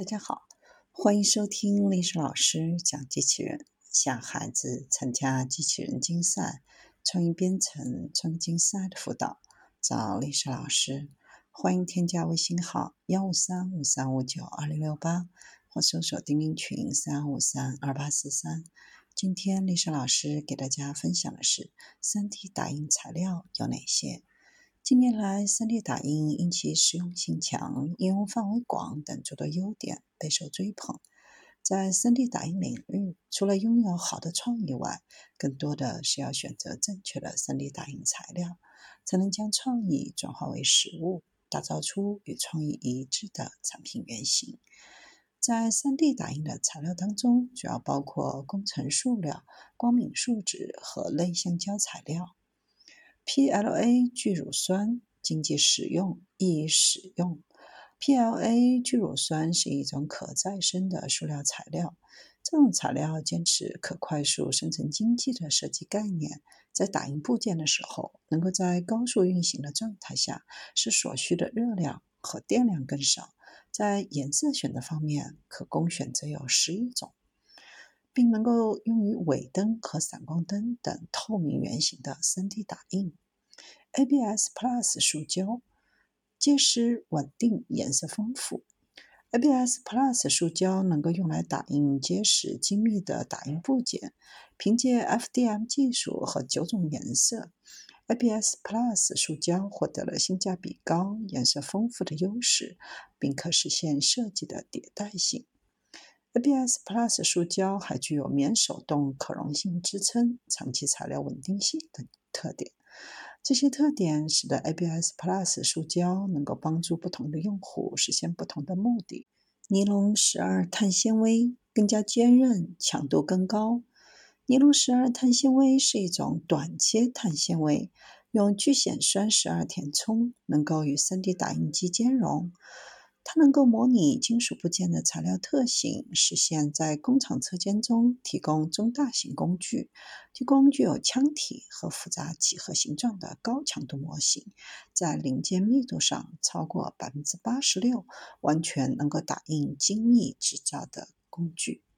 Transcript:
大家好，欢迎收听历史老师讲机器人，向孩子参加机器人竞赛、创意编程、创意竞赛的辅导，找历史老师。欢迎添加微信号幺五三五三五九二零六八，或搜索钉钉群三五三二八四三。今天历史老师给大家分享的是三 D 打印材料有哪些。近年来，3D 打印因其实用性强、应用范围广等诸多优点备受追捧。在 3D 打印领域，除了拥有好的创意外，更多的是要选择正确的 3D 打印材料，才能将创意转化为实物，打造出与创意一致的产品原型。在 3D 打印的材料当中，主要包括工程塑料、光敏树脂和类橡胶材料。PLA 聚乳酸经济使用，易使用。PLA 聚乳酸是一种可再生的塑料材料。这种材料坚持可快速生成经济的设计概念，在打印部件的时候，能够在高速运行的状态下，使所需的热量和电量更少。在颜色选择方面，可供选择有十一种。并能够用于尾灯和闪光灯等透明圆形的 3D 打印。ABS Plus 塑胶结实稳定，颜色丰富。ABS Plus 塑胶能够用来打印结实精密的打印部件。凭借 FDM 技术和九种颜色，ABS Plus 塑胶获得了性价比高、颜色丰富的优势，并可实现设计的迭代性。ABS Plus 塑胶还具有免手动可溶性支撑、长期材料稳定性等特点。这些特点使得 ABS Plus 塑胶能够帮助不同的用户实现不同的目的。尼龙十二碳纤维更加坚韧，强度更高。尼龙十二碳纤维是一种短切碳纤维，用聚酰酸十二填充，能够与 3D 打印机兼容。它能够模拟金属部件的材料特性，实现在工厂车间中提供中大型工具，提供具有腔体和复杂几何形状的高强度模型，在零件密度上超过百分之八十六，完全能够打印精密制造的工具。